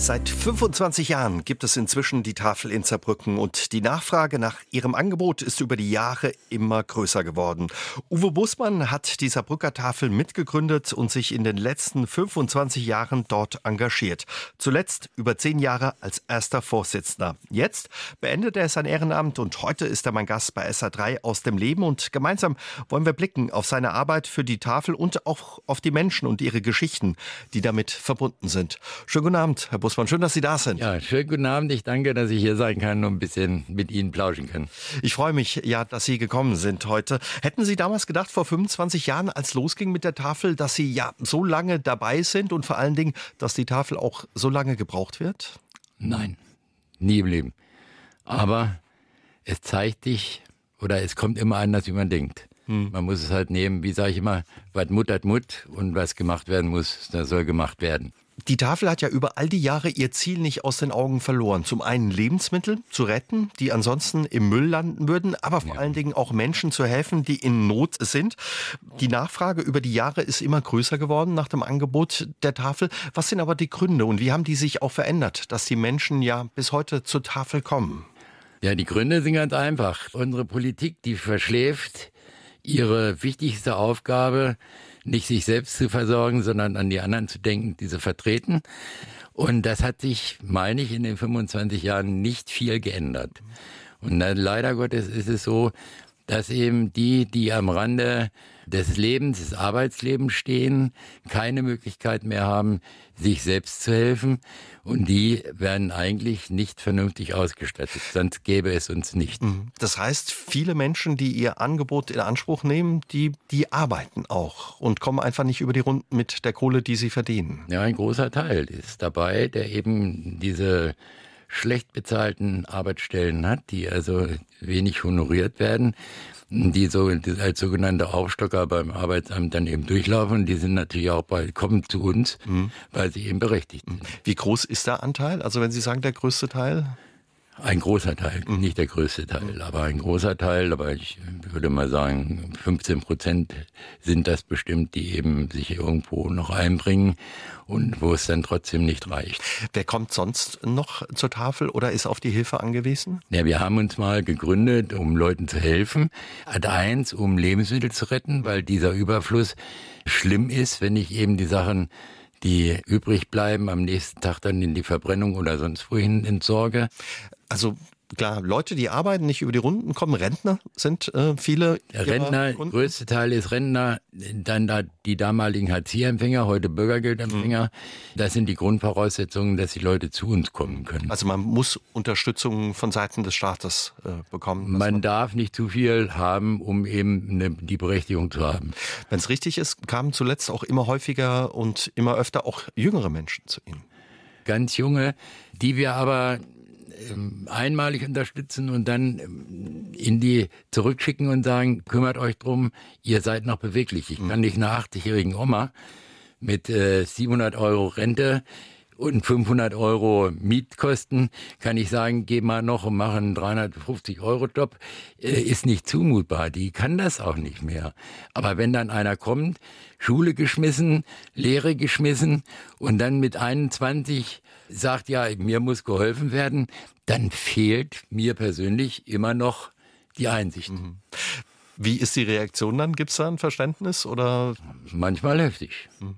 Seit 25 Jahren gibt es inzwischen die Tafel in Saarbrücken und die Nachfrage nach ihrem Angebot ist über die Jahre immer größer geworden. Uwe Busmann hat die Saarbrücker Tafel mitgegründet und sich in den letzten 25 Jahren dort engagiert. Zuletzt über zehn Jahre als erster Vorsitzender. Jetzt beendet er sein Ehrenamt und heute ist er mein Gast bei SA3 aus dem Leben und gemeinsam wollen wir blicken auf seine Arbeit für die Tafel und auch auf die Menschen und ihre Geschichten, die damit verbunden sind. Schönen guten Abend, Herr Busmann. Busmann. Schön, dass Sie da sind. Ja, schönen guten Abend. Ich danke, dass ich hier sein kann und ein bisschen mit Ihnen plauschen kann. Ich freue mich, ja, dass Sie gekommen sind heute. Hätten Sie damals gedacht, vor 25 Jahren, als losging mit der Tafel, dass Sie ja so lange dabei sind und vor allen Dingen, dass die Tafel auch so lange gebraucht wird? Nein, nie im Leben. Aber es zeigt dich, oder es kommt immer anders, wie man denkt. Hm. Man muss es halt nehmen, wie sage ich immer, was Mut hat Mut und was gemacht werden muss, das soll gemacht werden. Die Tafel hat ja über all die Jahre ihr Ziel nicht aus den Augen verloren. Zum einen Lebensmittel zu retten, die ansonsten im Müll landen würden, aber vor ja. allen Dingen auch Menschen zu helfen, die in Not sind. Die Nachfrage über die Jahre ist immer größer geworden nach dem Angebot der Tafel. Was sind aber die Gründe und wie haben die sich auch verändert, dass die Menschen ja bis heute zur Tafel kommen? Ja, die Gründe sind ganz einfach. Unsere Politik, die verschläft ihre wichtigste Aufgabe, nicht sich selbst zu versorgen, sondern an die anderen zu denken, diese vertreten. Und das hat sich, meine ich, in den 25 Jahren nicht viel geändert. Und dann, leider Gottes ist es so, dass eben die, die am Rande des Lebens, des Arbeitslebens stehen, keine Möglichkeit mehr haben, sich selbst zu helfen. Und die werden eigentlich nicht vernünftig ausgestattet. Sonst gäbe es uns nicht. Mhm. Das heißt, viele Menschen, die ihr Angebot in Anspruch nehmen, die, die arbeiten auch und kommen einfach nicht über die Runden mit der Kohle, die sie verdienen. Ja, ein großer Teil ist dabei, der eben diese schlecht bezahlten Arbeitsstellen hat, die also wenig honoriert werden die so als sogenannte Aufstocker beim Arbeitsamt dann eben durchlaufen. Die sind natürlich auch bald kommen zu uns, mhm. weil sie eben berechtigt sind. Wie groß ist der Anteil? Also wenn Sie sagen der größte Teil? Ein großer Teil, mhm. nicht der größte Teil, aber ein großer Teil, aber ich würde mal sagen, 15 Prozent sind das bestimmt, die eben sich irgendwo noch einbringen und wo es dann trotzdem nicht reicht. Wer kommt sonst noch zur Tafel oder ist auf die Hilfe angewiesen? Ja, wir haben uns mal gegründet, um Leuten zu helfen. Ad eins, um Lebensmittel zu retten, weil dieser Überfluss schlimm ist, wenn ich eben die Sachen die übrig bleiben, am nächsten Tag dann in die Verbrennung oder sonst wohin entsorge. Also klar, Leute, die arbeiten, nicht über die Runden kommen, Rentner sind äh, viele. Rentner, größte Teil ist Rentner, dann da die damaligen Hartz-IV-Empfänger, heute Bürgergeldempfänger. Mhm. Das sind die Grundvoraussetzungen, dass die Leute zu uns kommen können. Also man muss Unterstützung von Seiten des Staates äh, bekommen. Man, man, darf nicht zu viel haben, um eben eine, die Berechtigung zu haben. Wenn es richtig ist, kamen zuletzt auch immer häufiger und immer öfter auch jüngere Menschen zu Ihnen. Ganz junge, die wir aber einmalig unterstützen und dann ähm, in die zurückschicken und sagen, kümmert euch drum, ihr seid noch beweglich. Ich kann nicht einer 80-jährigen Oma mit äh, 700 Euro Rente und 500 Euro Mietkosten, kann ich sagen, geh mal noch und mach einen 350 Euro Job, äh, ist nicht zumutbar. Die kann das auch nicht mehr. Aber wenn dann einer kommt, Schule geschmissen, Lehre geschmissen und dann mit 21 sagt, ja, mir muss geholfen werden, dann fehlt mir persönlich immer noch die Einsicht. Mhm. Wie ist die Reaktion dann? Gibt es da ein Verständnis oder? Manchmal heftig. Mhm.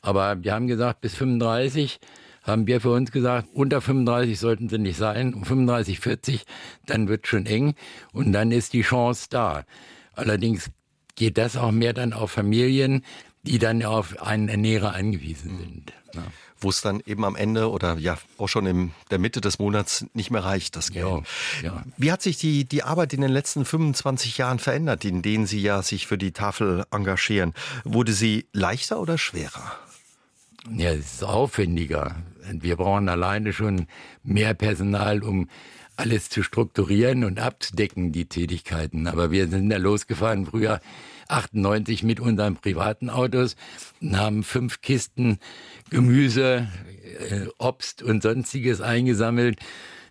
Aber wir haben gesagt, bis 35 haben wir für uns gesagt, unter 35 sollten sie nicht sein, um 35, 40, dann wird schon eng und dann ist die Chance da. Allerdings geht das auch mehr dann auf Familien, die dann auf einen Ernährer angewiesen mhm. sind. Ja wo es dann eben am Ende oder ja auch schon in der Mitte des Monats nicht mehr reicht, das Geld. Ja, ja. Wie hat sich die, die Arbeit in den letzten 25 Jahren verändert, in denen Sie ja sich für die Tafel engagieren? Wurde sie leichter oder schwerer? Ja, es ist aufwendiger. Wir brauchen alleine schon mehr Personal, um alles zu strukturieren und abzudecken, die Tätigkeiten. Aber wir sind ja losgefahren früher 98 mit unseren privaten Autos und haben fünf Kisten Gemüse, äh, Obst und sonstiges eingesammelt,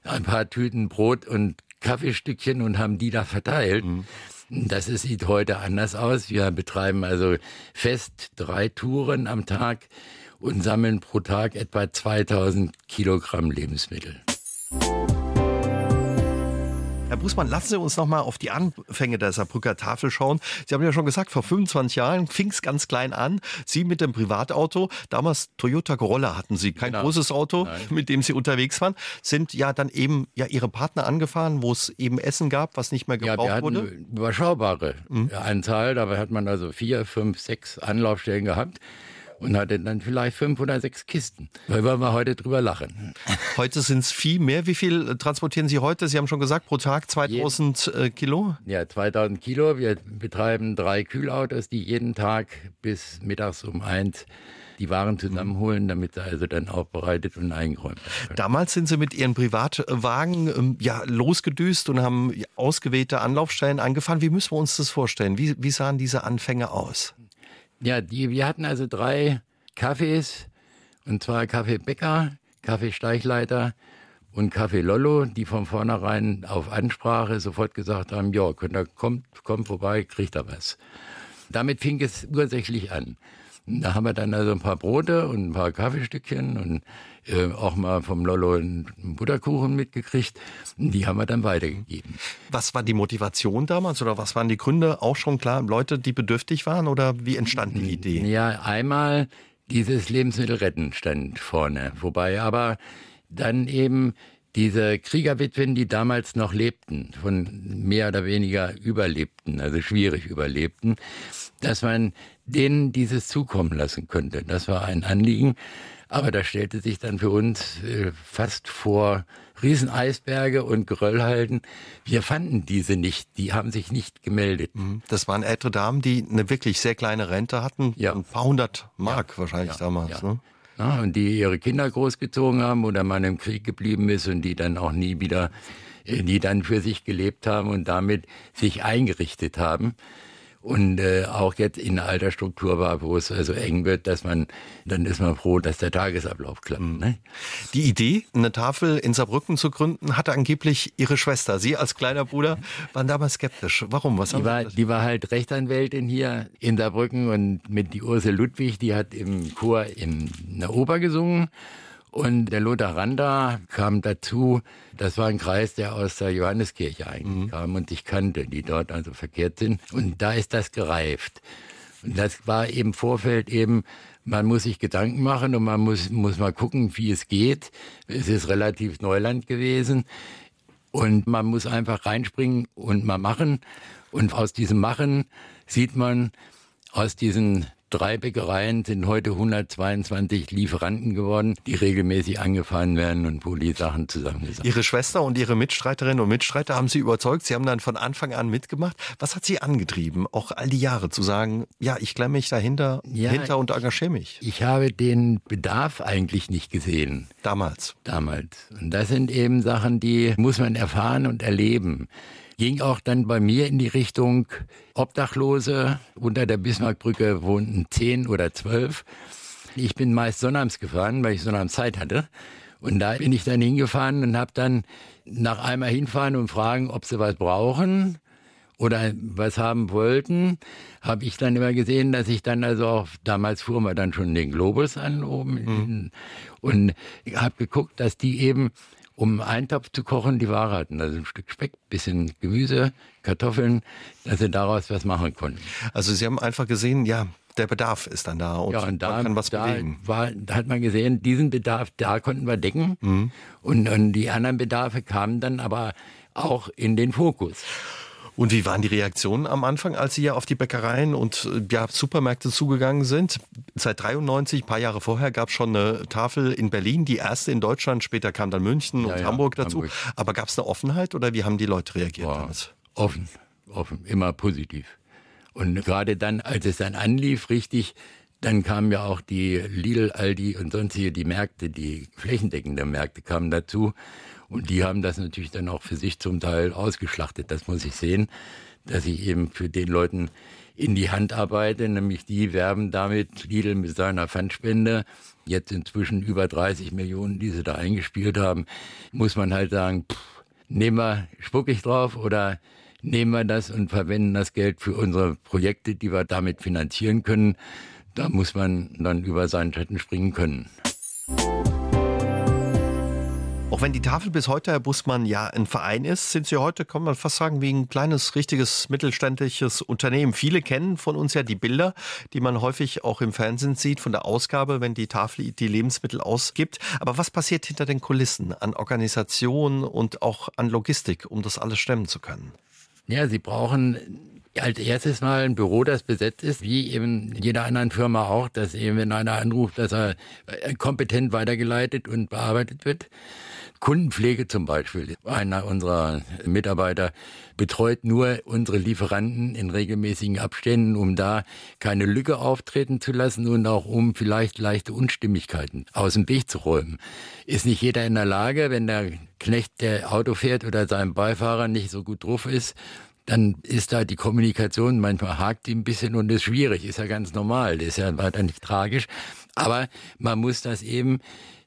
ein paar Tüten Brot und Kaffeestückchen und haben die da verteilt. Mhm. Das sieht heute anders aus. Wir betreiben also fest drei Touren am Tag und sammeln pro Tag etwa 2000 Kilogramm Lebensmittel. Herr Bußmann, lassen Sie uns noch mal auf die Anfänge der Saarbrücker Tafel schauen. Sie haben ja schon gesagt, vor 25 Jahren fing es ganz klein an. Sie mit dem Privatauto, damals Toyota Corolla hatten Sie, kein genau. großes Auto, Nein. mit dem Sie unterwegs waren, sind ja dann eben ja Ihre Partner angefahren, wo es eben Essen gab, was nicht mehr gebraucht ja, wir hatten wurde? Überschaubare mhm. Anzahl, dabei hat man also vier, fünf, sechs Anlaufstellen gehabt und hatte dann vielleicht fünf oder sechs Kisten. Da wollen wir heute drüber lachen. Heute sind es viel mehr. Wie viel transportieren Sie heute? Sie haben schon gesagt, pro Tag 2000 Je Kilo? Ja, 2000 Kilo. Wir betreiben drei Kühlautos, die jeden Tag bis mittags um eins die Waren zusammenholen, damit sie also dann aufbereitet und eingeräumt werden. Damals sind Sie mit Ihren Privatwagen ähm, ja, losgedüst und haben ausgewählte Anlaufstellen angefahren. Wie müssen wir uns das vorstellen? Wie, wie sahen diese Anfänge aus? Ja, die, wir hatten also drei Cafés, und zwar Kaffee Bäcker, Kaffee Steichleiter und Kaffee Lollo, die von vornherein auf Ansprache sofort gesagt haben, ja, könnt ihr, kommt, kommt vorbei, kriegt ihr was. Damit fing es ursächlich an. Da haben wir dann also ein paar Brote und ein paar Kaffeestückchen und äh, auch mal vom Lollo einen Butterkuchen mitgekriegt. Die haben wir dann weitergegeben. Was war die Motivation damals oder was waren die Gründe? Auch schon klar, Leute, die bedürftig waren oder wie entstand die Idee? Ja, einmal dieses Lebensmittelretten stand vorne. Wobei aber dann eben diese Kriegerwitwen, die damals noch lebten, von mehr oder weniger überlebten, also schwierig überlebten, dass man denen dieses zukommen lassen könnte. Das war ein Anliegen. Aber da stellte sich dann für uns äh, fast vor Rieseneisberge und Geröllhalden. Wir fanden diese nicht, die haben sich nicht gemeldet. Mhm. Das waren ältere Damen, die eine wirklich sehr kleine Rente hatten, ja. ein paar hundert Mark ja. wahrscheinlich ja. damals. Ne? Ja, und die ihre Kinder großgezogen haben oder man im Krieg geblieben ist und die dann auch nie wieder, äh, die dann für sich gelebt haben und damit sich eingerichtet haben und äh, auch jetzt in einer Altersstruktur war, wo es also eng wird, dass man, dann ist man froh, dass der Tagesablauf klappt. Mhm. Ne? Die Idee, eine Tafel in Saarbrücken zu gründen, hatte angeblich ihre Schwester. Sie als kleiner Bruder waren damals skeptisch. Warum? Was die, war, die war halt Rechtsanwältin hier in Saarbrücken und mit die Ursel Ludwig, die hat im Chor in einer Oper gesungen. Und der Lothar Randa kam dazu, das war ein Kreis, der aus der Johanneskirche eigentlich mhm. kam und ich kannte, die dort also verkehrt sind. Und da ist das gereift. Und das war eben Vorfeld eben, man muss sich Gedanken machen und man muss, muss mal gucken, wie es geht. Es ist relativ Neuland gewesen. Und man muss einfach reinspringen und mal machen. Und aus diesem Machen sieht man aus diesen drei Bäckereien sind heute 122 Lieferanten geworden, die regelmäßig angefahren werden und wo die Sachen zusammengesammelt Ihre Schwester und Ihre Mitstreiterinnen und Mitstreiter haben Sie überzeugt. Sie haben dann von Anfang an mitgemacht. Was hat Sie angetrieben, auch all die Jahre zu sagen, ja, ich klemme mich dahinter ja, hinter und engagiere mich? Ich habe den Bedarf eigentlich nicht gesehen. Damals? Damals. Und das sind eben Sachen, die muss man erfahren und erleben ging auch dann bei mir in die Richtung Obdachlose. Unter der Bismarckbrücke wohnten zehn oder zwölf. Ich bin meist sonnabends gefahren, weil ich sonnabends Zeit hatte. Und da bin ich dann hingefahren und habe dann nach einmal hinfahren und fragen, ob sie was brauchen oder was haben wollten, habe ich dann immer gesehen, dass ich dann also auch, damals fuhren wir dann schon den Globus an oben mhm. und habe geguckt, dass die eben um einen Topf zu kochen, die Ware hatten. Also ein Stück Speck, bisschen Gemüse, Kartoffeln, dass sie daraus was machen konnten. Also Sie haben einfach gesehen, ja, der Bedarf ist dann da und, ja, und da, man kann was da bewegen. War, da hat man gesehen, diesen Bedarf, da konnten wir decken. Mhm. Und, und die anderen Bedarfe kamen dann aber auch in den Fokus. Und wie waren die Reaktionen am Anfang, als Sie ja auf die Bäckereien und äh, ja, Supermärkte zugegangen sind? Seit 93, ein paar Jahre vorher, gab es schon eine Tafel in Berlin, die erste in Deutschland. Später kam dann München und ja, Hamburg dazu. Hamburg. Aber gab es eine Offenheit oder wie haben die Leute reagiert? Boah, offen, offen, immer positiv. Und gerade dann, als es dann anlief, richtig, dann kamen ja auch die Lidl, Aldi und sonstige, die Märkte, die flächendeckenden Märkte kamen dazu. Und die haben das natürlich dann auch für sich zum Teil ausgeschlachtet. Das muss ich sehen, dass ich eben für den Leuten in die Hand arbeite, nämlich die werben damit Lidl mit seiner Pfandspende. Jetzt inzwischen über 30 Millionen, die sie da eingespielt haben, muss man halt sagen, pff, nehmen wir, spuck ich drauf oder nehmen wir das und verwenden das Geld für unsere Projekte, die wir damit finanzieren können. Da muss man dann über seinen Schatten springen können. Auch wenn die Tafel bis heute, Herr Bussmann, ja ein Verein ist, sind Sie heute, kann man fast sagen, wie ein kleines, richtiges mittelständisches Unternehmen. Viele kennen von uns ja die Bilder, die man häufig auch im Fernsehen sieht, von der Ausgabe, wenn die Tafel die Lebensmittel ausgibt. Aber was passiert hinter den Kulissen an Organisation und auch an Logistik, um das alles stemmen zu können? Ja, Sie brauchen als erstes mal ein Büro, das besetzt ist, wie eben jeder anderen Firma auch, dass eben, wenn einer anruft, dass er kompetent weitergeleitet und bearbeitet wird. Kundenpflege zum Beispiel. Einer unserer Mitarbeiter betreut nur unsere Lieferanten in regelmäßigen Abständen, um da keine Lücke auftreten zu lassen und auch um vielleicht leichte Unstimmigkeiten aus dem Weg zu räumen. Ist nicht jeder in der Lage, wenn der Knecht, der Auto fährt oder sein Beifahrer nicht so gut drauf ist, dann ist da die Kommunikation, manchmal hakt die ein bisschen und ist schwierig, ist ja ganz normal, ist ja weiter nicht tragisch. Aber man muss das eben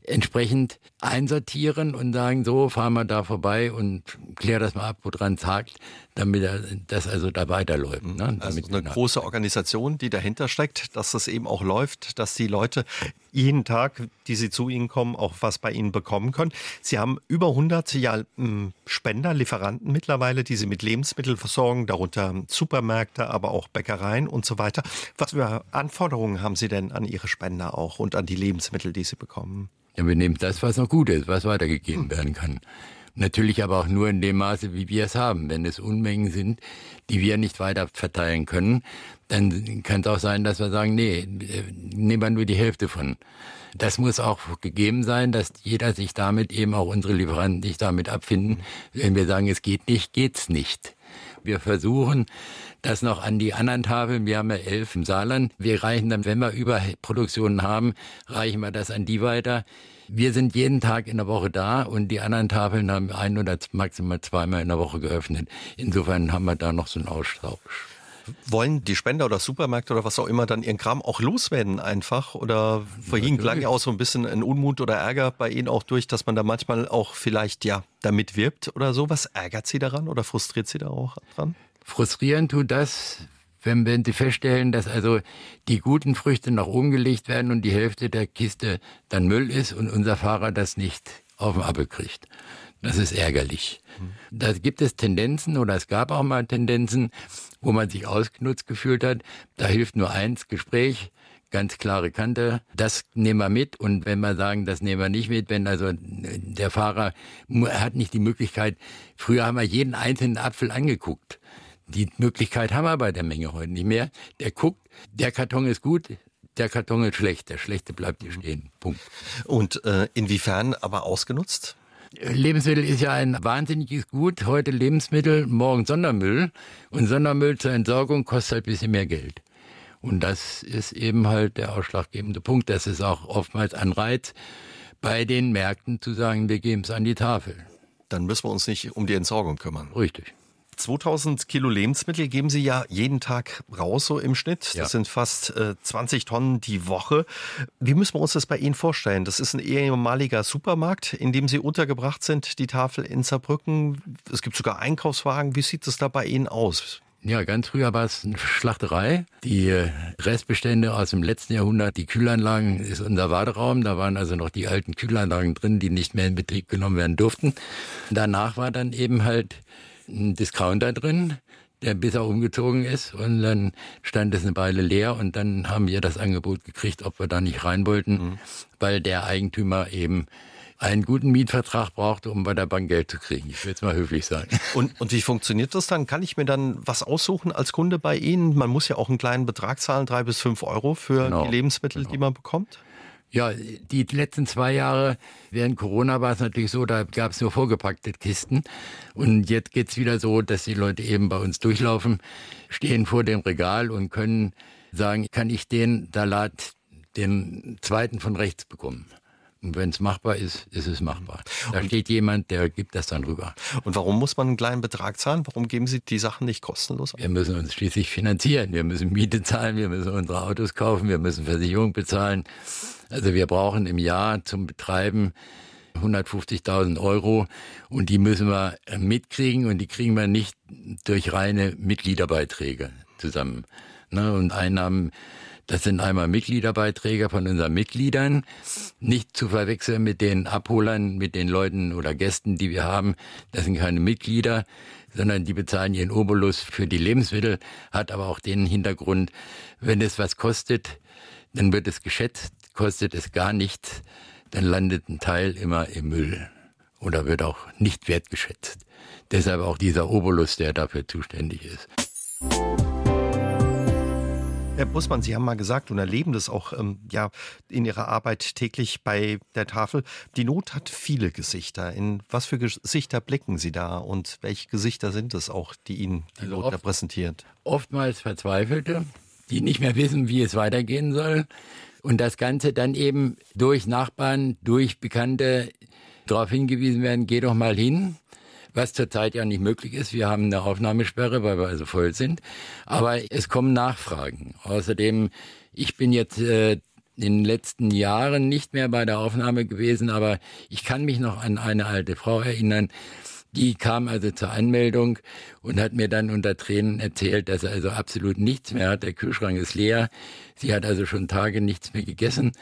entsprechend einsortieren und sagen, so fahren wir da vorbei und klär das mal ab, woran es hakt, damit das also da weiterläuft. Ne? Also eine große Organisation, die dahinter steckt, dass das eben auch läuft, dass die Leute jeden Tag, die sie zu Ihnen kommen, auch was bei Ihnen bekommen können. Sie haben über 100 ja, hm, Spender, Lieferanten mittlerweile, die Sie mit Lebensmitteln versorgen, darunter Supermärkte, aber auch Bäckereien und so weiter. Was für Anforderungen haben Sie denn an Ihre Spender auch und an die Lebensmittel, die Sie bekommen? Ja, wir nehmen das, was noch gut ist, was weitergegeben werden kann. Natürlich aber auch nur in dem Maße, wie wir es haben. Wenn es Unmengen sind, die wir nicht weiter verteilen können, dann kann es auch sein, dass wir sagen, nee, nehmen wir nur die Hälfte von. Das muss auch gegeben sein, dass jeder sich damit eben auch unsere Lieferanten sich damit abfinden. Wenn wir sagen, es geht nicht, geht's nicht. Wir versuchen das noch an die anderen Tafeln. Wir haben ja elf im Saarland. Wir reichen dann, wenn wir Überproduktionen haben, reichen wir das an die weiter. Wir sind jeden Tag in der Woche da und die anderen Tafeln haben ein oder maximal zweimal in der Woche geöffnet. Insofern haben wir da noch so einen Austausch. Wollen die Spender oder Supermärkte oder was auch immer dann ihren Kram auch loswerden einfach? Oder vorhin klang ja auch so ein bisschen ein Unmut oder Ärger bei Ihnen auch durch, dass man da manchmal auch vielleicht ja damit wirbt oder so. Was ärgert Sie daran oder frustriert Sie da auch dran? Frustrieren tut das, wenn, wenn Sie feststellen, dass also die guten Früchte nach oben gelegt werden und die Hälfte der Kiste dann Müll ist und unser Fahrer das nicht auf den Appel kriegt. Das ist ärgerlich. Da gibt es Tendenzen oder es gab auch mal Tendenzen, wo man sich ausgenutzt gefühlt hat. Da hilft nur eins, Gespräch, ganz klare Kante. Das nehmen wir mit. Und wenn wir sagen, das nehmen wir nicht mit, wenn also der Fahrer hat nicht die Möglichkeit, früher haben wir jeden einzelnen Apfel angeguckt. Die Möglichkeit haben wir bei der Menge heute nicht mehr. Der guckt, der Karton ist gut, der Karton ist schlecht, der schlechte bleibt hier stehen. Punkt. Und äh, inwiefern aber ausgenutzt? Lebensmittel ist ja ein wahnsinniges Gut. Heute Lebensmittel, morgen Sondermüll. Und Sondermüll zur Entsorgung kostet halt ein bisschen mehr Geld. Und das ist eben halt der ausschlaggebende Punkt. Das ist auch oftmals ein Reiz bei den Märkten zu sagen, wir geben es an die Tafel. Dann müssen wir uns nicht um die Entsorgung kümmern. Richtig. 2000 Kilo Lebensmittel geben Sie ja jeden Tag raus, so im Schnitt. Ja. Das sind fast äh, 20 Tonnen die Woche. Wie müssen wir uns das bei Ihnen vorstellen? Das ist ein ehemaliger Supermarkt, in dem Sie untergebracht sind, die Tafel in Saarbrücken. Es gibt sogar Einkaufswagen. Wie sieht es da bei Ihnen aus? Ja, ganz früher war es eine Schlachterei. Die äh, Restbestände aus dem letzten Jahrhundert, die Kühlanlagen ist unser Warteraum. Da waren also noch die alten Kühlanlagen drin, die nicht mehr in Betrieb genommen werden durften. Danach war dann eben halt ein Discounter drin, der bisher umgezogen ist und dann stand es eine Weile leer und dann haben wir das Angebot gekriegt, ob wir da nicht rein wollten, mhm. weil der Eigentümer eben einen guten Mietvertrag brauchte, um bei der Bank Geld zu kriegen. Ich will jetzt mal höflich sagen. Und, und wie funktioniert das dann? Kann ich mir dann was aussuchen als Kunde bei Ihnen? Man muss ja auch einen kleinen Betrag zahlen, drei bis fünf Euro für genau. die Lebensmittel, genau. die man bekommt. Ja, die letzten zwei Jahre während Corona war es natürlich so, da gab es nur vorgepackte Kisten. Und jetzt geht's wieder so, dass die Leute eben bei uns durchlaufen, stehen vor dem Regal und können sagen, kann ich den Salat, den zweiten von rechts bekommen. Und wenn es machbar ist, ist es machbar. Da und steht jemand, der gibt das dann rüber. Und warum muss man einen kleinen Betrag zahlen? Warum geben Sie die Sachen nicht kostenlos? Wir müssen uns schließlich finanzieren. Wir müssen Miete zahlen, wir müssen unsere Autos kaufen, wir müssen Versicherung bezahlen. Also wir brauchen im Jahr zum Betreiben 150.000 Euro und die müssen wir mitkriegen und die kriegen wir nicht durch reine Mitgliederbeiträge zusammen. Ne? Und Einnahmen, das sind einmal Mitgliederbeiträge von unseren Mitgliedern, nicht zu verwechseln mit den Abholern, mit den Leuten oder Gästen, die wir haben. Das sind keine Mitglieder, sondern die bezahlen ihren Obolus für die Lebensmittel, hat aber auch den Hintergrund, wenn es was kostet, dann wird es geschätzt, kostet es gar nichts, dann landet ein Teil immer im Müll oder wird auch nicht wertgeschätzt. Deshalb auch dieser Obolus, der dafür zuständig ist. Herr Bussmann, Sie haben mal gesagt und erleben das auch ähm, ja, in Ihrer Arbeit täglich bei der Tafel. Die Not hat viele Gesichter. In was für Gesichter blicken Sie da und welche Gesichter sind es auch, die Ihnen die also Not oft, repräsentiert? Oftmals Verzweifelte, die nicht mehr wissen, wie es weitergehen soll. Und das Ganze dann eben durch Nachbarn, durch Bekannte darauf hingewiesen werden, geh doch mal hin was zurzeit ja nicht möglich ist. Wir haben eine Aufnahmesperre, weil wir also voll sind. Aber es kommen Nachfragen. Außerdem, ich bin jetzt äh, in den letzten Jahren nicht mehr bei der Aufnahme gewesen, aber ich kann mich noch an eine alte Frau erinnern, die kam also zur Anmeldung und hat mir dann unter Tränen erzählt, dass er also absolut nichts mehr hat. Der Kühlschrank ist leer. Sie hat also schon Tage nichts mehr gegessen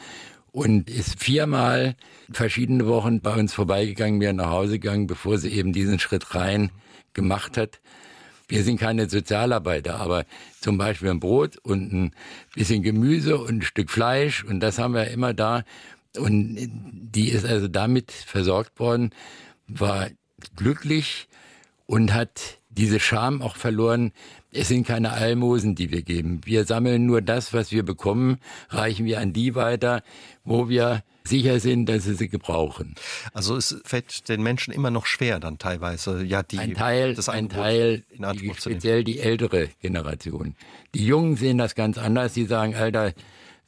und ist viermal verschiedene Wochen bei uns vorbeigegangen, mir nach Hause gegangen, bevor sie eben diesen Schritt rein gemacht hat. Wir sind keine Sozialarbeiter, aber zum Beispiel ein Brot und ein bisschen Gemüse und ein Stück Fleisch und das haben wir immer da. Und die ist also damit versorgt worden, war glücklich und hat diese Scham auch verloren. Es sind keine Almosen, die wir geben. Wir sammeln nur das, was wir bekommen, reichen wir an die weiter, wo wir sicher sind, dass sie sie gebrauchen. Also es fällt den Menschen immer noch schwer dann teilweise, ja, die, ein Teil, das ein Teil, die, speziell die ältere Generation. Die Jungen sehen das ganz anders. Sie sagen, Alter,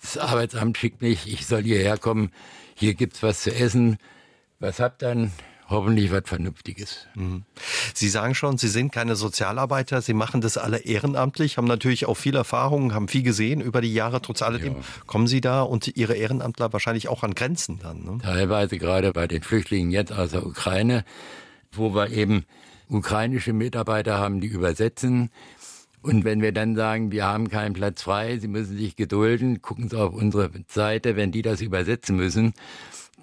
das Arbeitsamt schickt mich, ich soll hierher kommen, hier gibt's was zu essen. Was habt dann? Hoffentlich was Vernünftiges. Mhm. Sie sagen schon, Sie sind keine Sozialarbeiter, Sie machen das alle ehrenamtlich, haben natürlich auch viel Erfahrung, haben viel gesehen über die Jahre. Trotz alledem ja. kommen Sie da und Ihre Ehrenamtler wahrscheinlich auch an Grenzen dann. Ne? Teilweise gerade bei den Flüchtlingen jetzt aus der Ukraine, wo wir eben ukrainische Mitarbeiter haben, die übersetzen. Und wenn wir dann sagen, wir haben keinen Platz frei, Sie müssen sich gedulden, gucken Sie auf unsere Seite, wenn die das übersetzen müssen,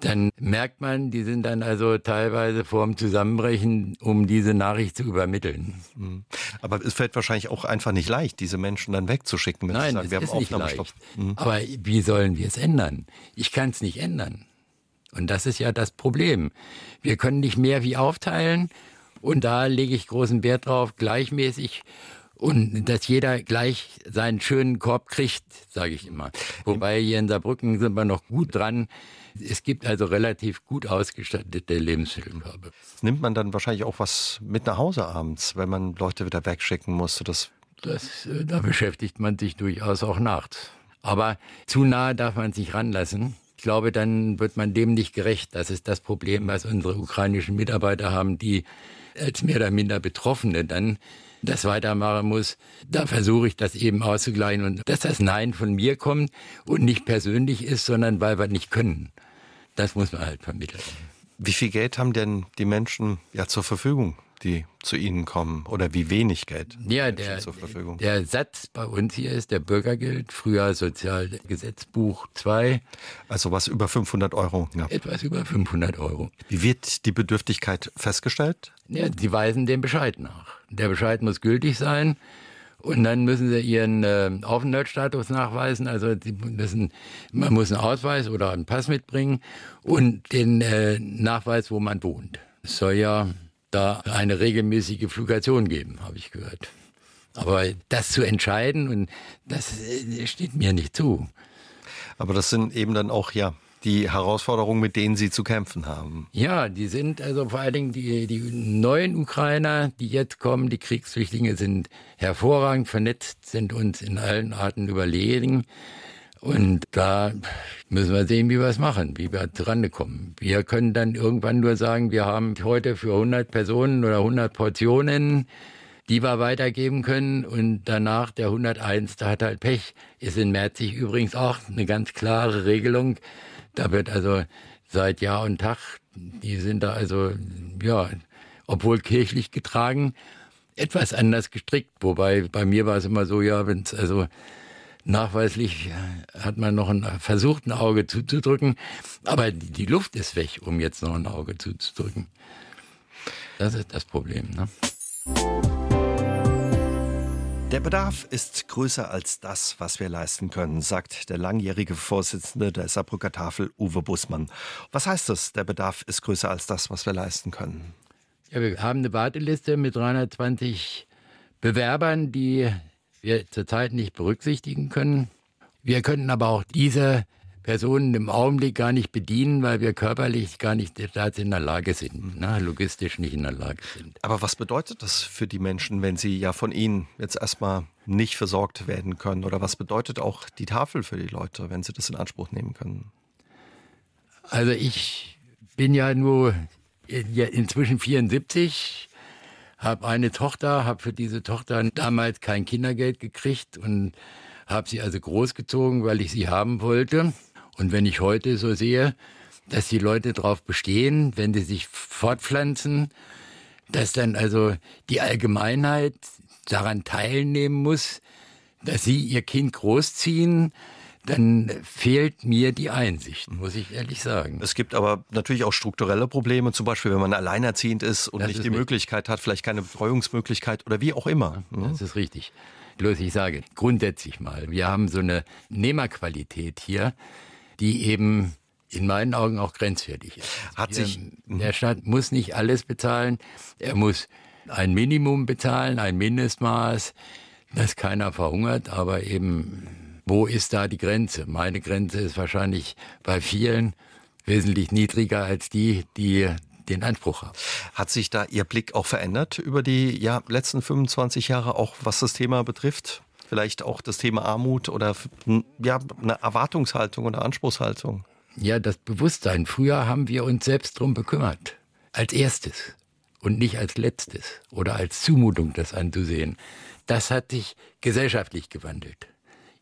dann merkt man, die sind dann also teilweise vorm Zusammenbrechen, um diese Nachricht zu übermitteln. Mhm. Aber es fällt wahrscheinlich auch einfach nicht leicht, diese Menschen dann wegzuschicken. Wenn Nein, sagen, wir haben nicht leicht. Mhm. Aber wie sollen wir es ändern? Ich kann es nicht ändern. Und das ist ja das Problem. Wir können nicht mehr wie aufteilen. Und da lege ich großen Wert drauf, gleichmäßig und dass jeder gleich seinen schönen Korb kriegt, sage ich immer. Wobei hier in Saarbrücken sind wir noch gut dran. Es gibt also relativ gut ausgestattete Lebensmittelkörbe. Nimmt man dann wahrscheinlich auch was mit nach Hause abends, wenn man Leute wieder wegschicken muss? Das, das äh, da beschäftigt man sich durchaus auch nachts. Aber zu nah darf man sich ranlassen. Ich glaube, dann wird man dem nicht gerecht. Das ist das Problem, was unsere ukrainischen Mitarbeiter haben, die als mehr oder minder Betroffene dann das weitermachen muss. Da versuche ich das eben auszugleichen und dass das Nein von mir kommt und nicht persönlich ist, sondern weil wir nicht können. Das muss man halt vermitteln. Wie viel Geld haben denn die Menschen ja zur Verfügung, die zu Ihnen kommen? Oder wie wenig Geld ja, der, zur Verfügung? Der Satz bei uns hier ist der Bürgergeld, früher Sozialgesetzbuch 2. Also was über 500 Euro? Ja. Etwas über 500 Euro. Wie wird die Bedürftigkeit festgestellt? Ja, Sie weisen den Bescheid nach. Der Bescheid muss gültig sein. Und dann müssen sie ihren äh, Aufenthaltsstatus nachweisen. Also müssen, man muss einen Ausweis oder einen Pass mitbringen und den äh, Nachweis, wo man wohnt. Es soll ja da eine regelmäßige Flugation geben, habe ich gehört. Aber das zu entscheiden, und das äh, steht mir nicht zu. Aber das sind eben dann auch, ja, die Herausforderungen, mit denen Sie zu kämpfen haben. Ja, die sind also vor allen Dingen die, die neuen Ukrainer, die jetzt kommen, die Kriegsflüchtlinge sind hervorragend vernetzt, sind uns in allen Arten überlegen. Und da müssen wir sehen, wie wir es machen, wie wir zurande kommen. Wir können dann irgendwann nur sagen, wir haben heute für 100 Personen oder 100 Portionen, die wir weitergeben können. Und danach der 101, der hat halt Pech. Ist in Merzig übrigens auch eine ganz klare Regelung. Da wird also seit Jahr und Tag. Die sind da also, ja, obwohl kirchlich getragen, etwas anders gestrickt. Wobei bei mir war es immer so, ja, wenn es also nachweislich hat man noch ein, versucht, ein Auge zuzudrücken, aber die, die Luft ist weg, um jetzt noch ein Auge zuzudrücken. Das ist das Problem. Ne? Der Bedarf ist größer als das, was wir leisten können, sagt der langjährige Vorsitzende der Saarbrücker Tafel, Uwe Bussmann. Was heißt das, der Bedarf ist größer als das, was wir leisten können? Ja, wir haben eine Warteliste mit 320 Bewerbern, die wir zurzeit nicht berücksichtigen können. Wir könnten aber auch diese Personen im Augenblick gar nicht bedienen, weil wir körperlich gar nicht dazu in der Lage sind, ne, logistisch nicht in der Lage sind. Aber was bedeutet das für die Menschen, wenn sie ja von ihnen jetzt erstmal nicht versorgt werden können? Oder was bedeutet auch die Tafel für die Leute, wenn sie das in Anspruch nehmen können? Also ich bin ja nur inzwischen 74, habe eine Tochter, habe für diese Tochter damals kein Kindergeld gekriegt und habe sie also großgezogen, weil ich sie haben wollte. Und wenn ich heute so sehe, dass die Leute darauf bestehen, wenn sie sich fortpflanzen, dass dann also die Allgemeinheit daran teilnehmen muss, dass sie ihr Kind großziehen, dann fehlt mir die Einsicht, muss ich ehrlich sagen. Es gibt aber natürlich auch strukturelle Probleme, zum Beispiel wenn man alleinerziehend ist und das nicht ist die Möglichkeit hat, vielleicht keine Betreuungsmöglichkeit oder wie auch immer. Das ist richtig. Bloß ich sage, grundsätzlich mal, wir haben so eine Nehmerqualität hier, die eben in meinen Augen auch grenzwertig ist. Hat sich der Staat muss nicht alles bezahlen, er muss ein Minimum bezahlen, ein Mindestmaß, dass keiner verhungert, aber eben wo ist da die Grenze? Meine Grenze ist wahrscheinlich bei vielen wesentlich niedriger als die, die den Anspruch haben. Hat sich da Ihr Blick auch verändert über die ja, letzten 25 Jahre, auch was das Thema betrifft? Vielleicht auch das Thema Armut oder ja, eine Erwartungshaltung oder Anspruchshaltung? Ja, das Bewusstsein. Früher haben wir uns selbst drum bekümmert. Als erstes und nicht als letztes oder als Zumutung, das anzusehen. Das hat sich gesellschaftlich gewandelt.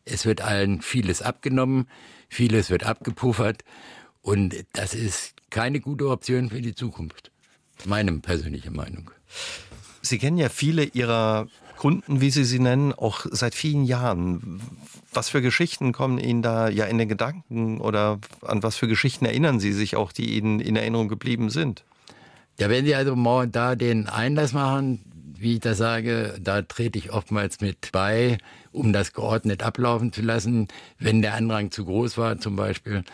Es wird allen vieles abgenommen, vieles wird abgepuffert und das ist keine gute Option für die Zukunft. Meine persönliche Meinung. Sie kennen ja viele Ihrer Kunden, wie Sie sie nennen, auch seit vielen Jahren. Was für Geschichten kommen Ihnen da ja in den Gedanken oder an was für Geschichten erinnern Sie sich auch, die Ihnen in Erinnerung geblieben sind? Ja, wenn Sie also mal da den Einlass machen, wie ich das sage, da trete ich oftmals mit bei, um das geordnet ablaufen zu lassen, wenn der Andrang zu groß war zum Beispiel.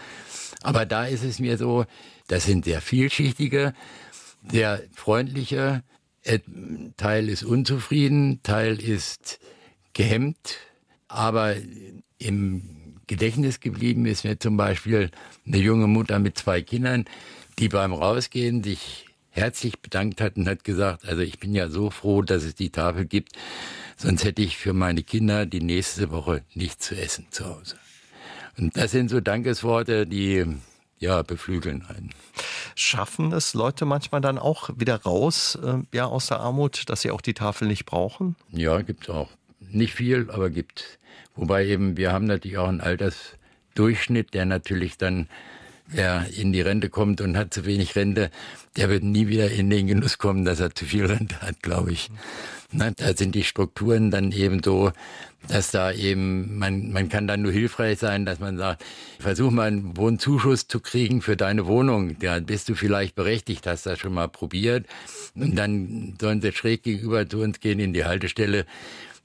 Aber da ist es mir so, das sind sehr vielschichtige, sehr freundliche, Teil ist unzufrieden, Teil ist gehemmt, aber im Gedächtnis geblieben ist mir zum Beispiel eine junge Mutter mit zwei Kindern, die beim Rausgehen sich herzlich bedankt hat und hat gesagt, also ich bin ja so froh, dass es die Tafel gibt, sonst hätte ich für meine Kinder die nächste Woche nichts zu essen zu Hause. Und das sind so Dankesworte, die ja beflügeln einen. Schaffen es Leute manchmal dann auch wieder raus äh, ja, aus der Armut, dass sie auch die Tafel nicht brauchen? Ja, gibt es auch. Nicht viel, aber gibt. Wobei eben, wir haben natürlich auch einen Altersdurchschnitt, der natürlich dann wer in die Rente kommt und hat zu wenig Rente, der wird nie wieder in den Genuss kommen, dass er zu viel Rente hat, glaube ich. Na, da sind die Strukturen dann eben so, dass da eben, man, man kann dann nur hilfreich sein, dass man sagt, versuch mal einen Wohnzuschuss zu kriegen für deine Wohnung. Da bist du vielleicht berechtigt, hast das schon mal probiert. Und dann sollen sie schräg gegenüber zu uns gehen in die Haltestelle.